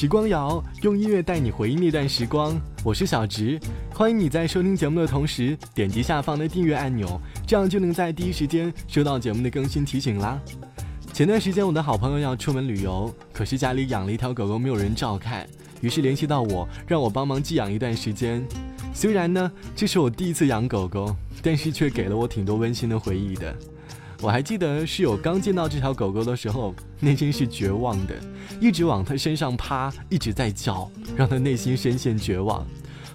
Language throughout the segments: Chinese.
时光谣，用音乐带你回忆那段时光。我是小植，欢迎你在收听节目的同时点击下方的订阅按钮，这样就能在第一时间收到节目的更新提醒啦。前段时间我的好朋友要出门旅游，可是家里养了一条狗狗，没有人照看，于是联系到我，让我帮忙寄养一段时间。虽然呢这是我第一次养狗狗，但是却给了我挺多温馨的回忆的。我还记得室友刚见到这条狗狗的时候，内心是绝望的，一直往它身上趴，一直在叫，让他内心深陷绝望。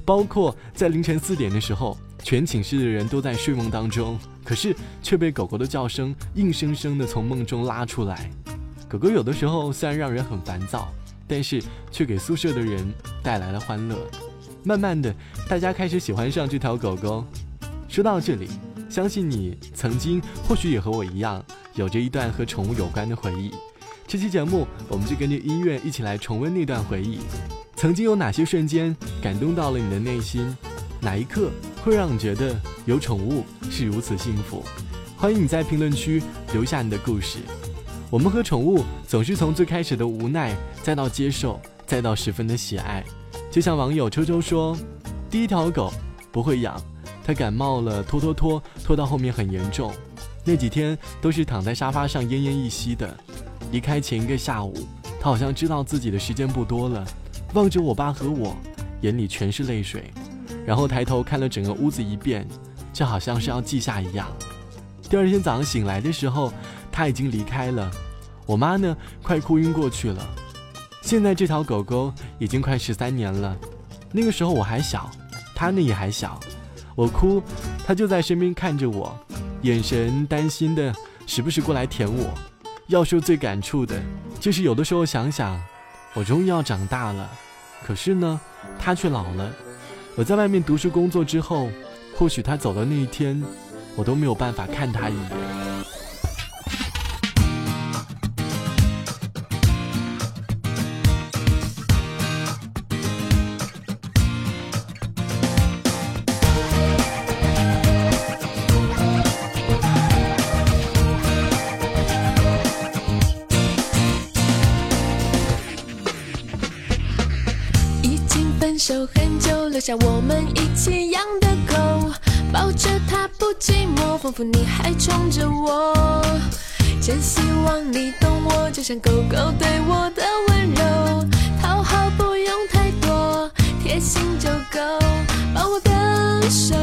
包括在凌晨四点的时候，全寝室的人都在睡梦当中，可是却被狗狗的叫声硬生生的从梦中拉出来。狗狗有的时候虽然让人很烦躁，但是却给宿舍的人带来了欢乐。慢慢的，大家开始喜欢上这条狗狗。说到这里。相信你曾经或许也和我一样，有着一段和宠物有关的回忆。这期节目，我们就跟着音乐一起来重温那段回忆。曾经有哪些瞬间感动到了你的内心？哪一刻会让你觉得有宠物是如此幸福？欢迎你在评论区留下你的故事。我们和宠物总是从最开始的无奈，再到接受，再到十分的喜爱。就像网友周周说：“第一条狗不会养。”他感冒了，拖拖拖拖到后面很严重，那几天都是躺在沙发上奄奄一息的。离开前一个下午，他好像知道自己的时间不多了，望着我爸和我，眼里全是泪水，然后抬头看了整个屋子一遍，就好像是要记下一样。第二天早上醒来的时候，他已经离开了。我妈呢，快哭晕过去了。现在这条狗狗已经快十三年了，那个时候我还小，它呢也还小。我哭，他就在身边看着我，眼神担心的，时不时过来舔我。要说最感触的，就是有的时候想想，我终于要长大了，可是呢，他却老了。我在外面读书工作之后，或许他走的那一天，我都没有办法看他一眼。守很久，留下我们一起养的狗，抱着它不寂寞，仿佛你还宠着我。真希望你懂我，就像狗狗对我的温柔，讨好不用太多，贴心就够。把我的手，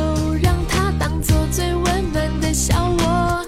让它当做最温暖的小窝。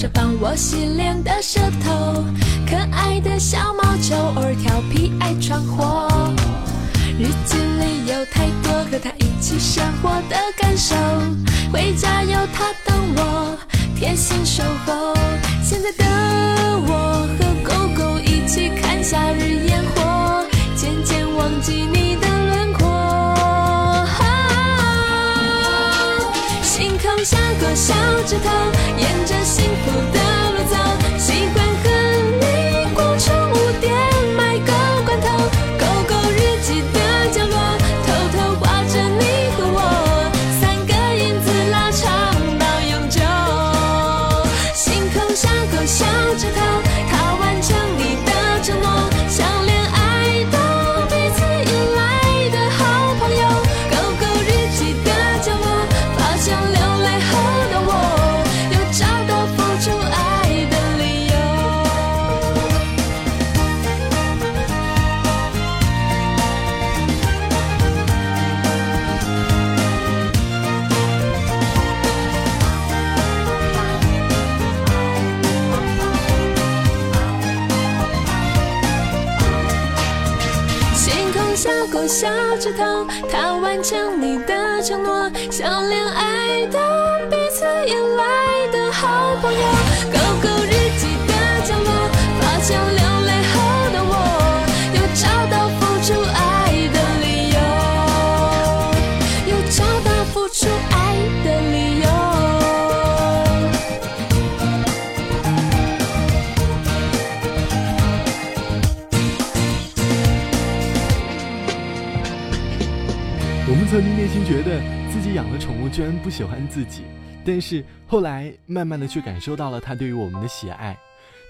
这帮我洗脸的舌头，可爱的小毛球儿，调皮爱闯祸。日记里有太多和他一起生活的感受，回家有他等我，贴心守候。现在的我和狗狗一起看夏日烟火，渐渐忘记你的。像个小指头，沿着幸福的。小狗小指头，他完成你的承诺，像恋爱的彼此依赖的好朋友。我们曾经内心觉得自己养的宠物居然不喜欢自己，但是后来慢慢的却感受到了它对于我们的喜爱。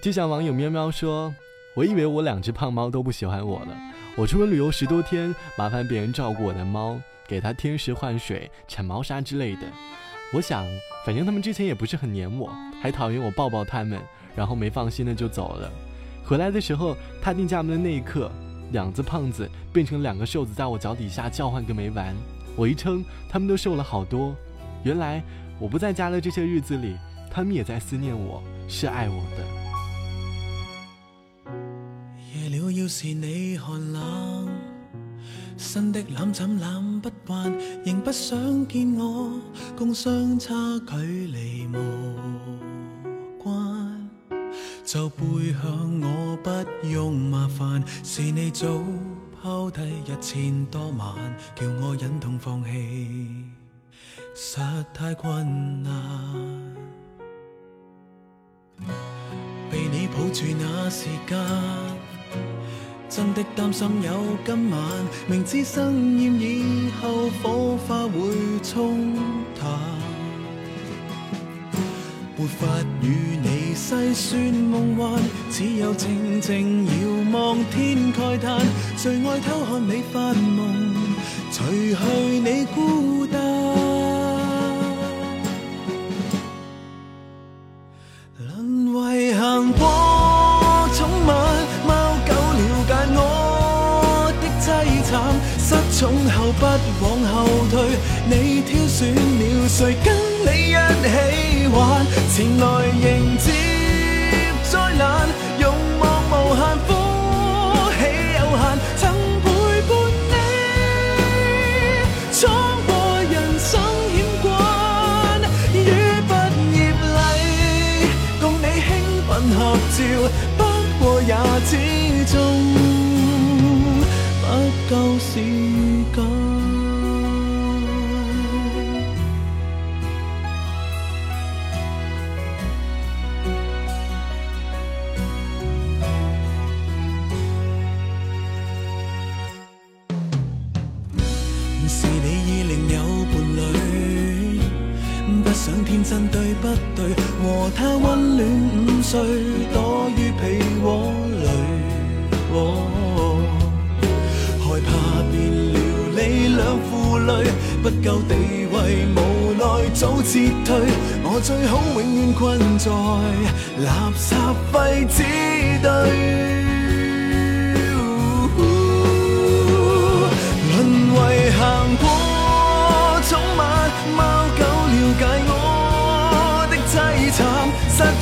就像网友喵喵说：“我以为我两只胖猫都不喜欢我了，我出门旅游十多天，麻烦别人照顾我的猫，给它添食换水、铲猫砂之类的。我想，反正他们之前也不是很粘我，还讨厌我抱抱他们，然后没放心的就走了。回来的时候踏进家门的那一刻。”两只胖子变成两个瘦子，在我脚底下叫唤个没完。我一称，他们都瘦了好多。原来我不在家的这些日子里，他们也在思念我，是爱我的。夜了要是你寒冷，新的冷枕冷不惯，仍不想见我，共相差距离无。就背向我，不用麻烦，是你早抛低一千多晚，叫我忍痛放弃，实太困难。被你抱住那时间，真的担心有今晚，明知生厌以后，火花会冲淡。没法与你细算梦幻，只有静静遥望天慨叹。谁爱偷看你发梦，除去你孤单。沦为行过宠物猫狗，了解我的凄惨。失宠后不往后退，你挑选了谁跟你一起玩？前来迎接灾难，勇望无限，欢喜有限。曾陪伴你闯过人生险关，于毕业礼共你兴奋合照，不过也始终不够时间。真对不对？和他温暖午睡，躲于被窝里。害怕变了，你两负累，不够地位，无奈早撤退。我最好永远困在垃圾废纸。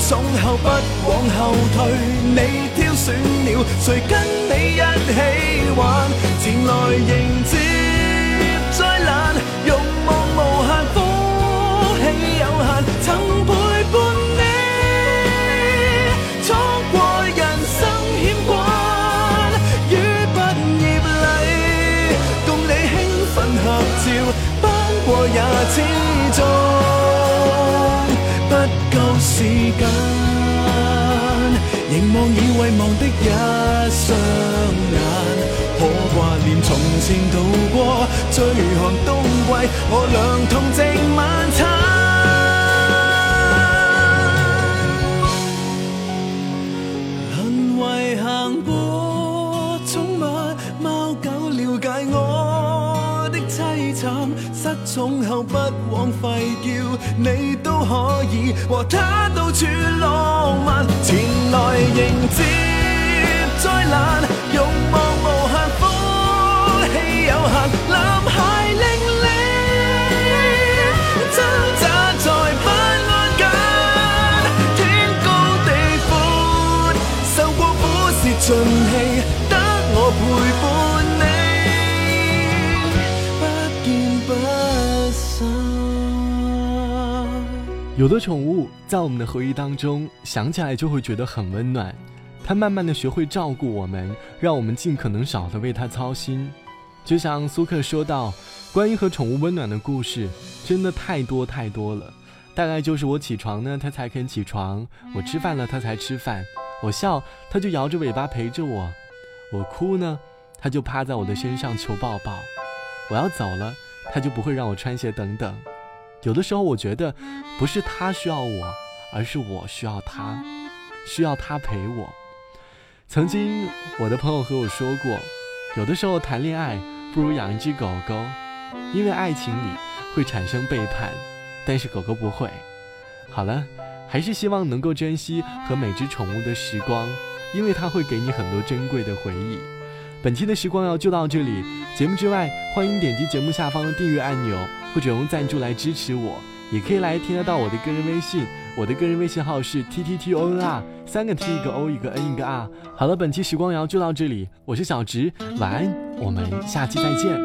总后不往后退，你挑选了谁跟你一起玩？前来迎接灾难，勇望无限，福气有限。曾陪伴你闯过人生险关，于毕业礼共你兴奋合照，不过也只。时间，凝望已遗忘的一双眼，可挂念从前度过最寒冬季，我俩同静晚餐。失重后不枉费叫，你都可以和他到处浪漫，前来迎接灾难。很的宠物在我们的回忆当中想起来就会觉得很温暖，它慢慢的学会照顾我们，让我们尽可能少的为它操心。就像苏克说到，关于和宠物温暖的故事真的太多太多了，大概就是我起床呢，它才肯起床；我吃饭了，它才吃饭；我笑，它就摇着尾巴陪着我；我哭呢，它就趴在我的身上求抱抱；我要走了，它就不会让我穿鞋等等。有的时候，我觉得不是他需要我，而是我需要他，需要他陪我。曾经，我的朋友和我说过，有的时候谈恋爱不如养一只狗狗，因为爱情里会产生背叛，但是狗狗不会。好了，还是希望能够珍惜和每只宠物的时光，因为它会给你很多珍贵的回忆。本期的时光要就到这里，节目之外，欢迎点击节目下方的订阅按钮。或者用赞助来支持我，也可以来添加到我的个人微信。我的个人微信号是 t t t o n r，三个 t，一个 o，一个 n，一个 r。好了，本期时光谣就到这里，我是小直，晚安，我们下期再见。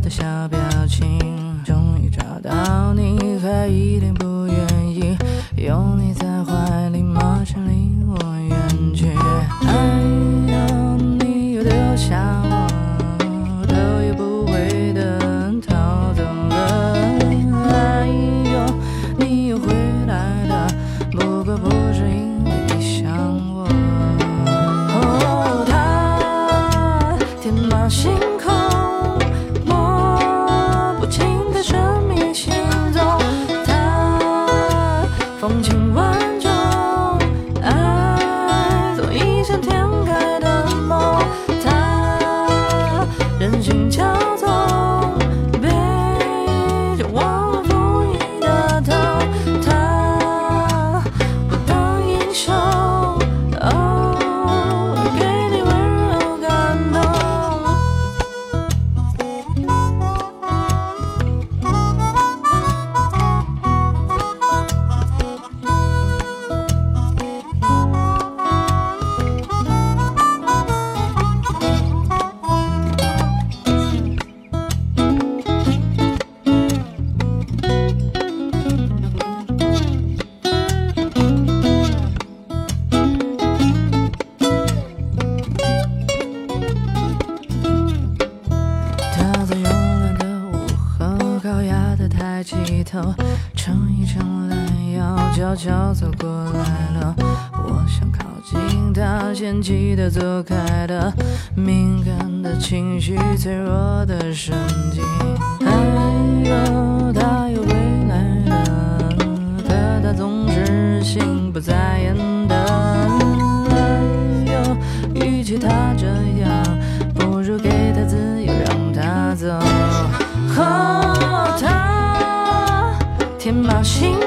的小表情，终于找到你，还一点不愿意，拥你在怀里，马上离我远去，哎呦，你又丢下。头，伸一伸懒腰，悄悄走过来了。我想靠近他，先记得走开的，敏感的情绪，脆弱的神经。哎呦，他又回来了，可他总是心不在焉。天马行。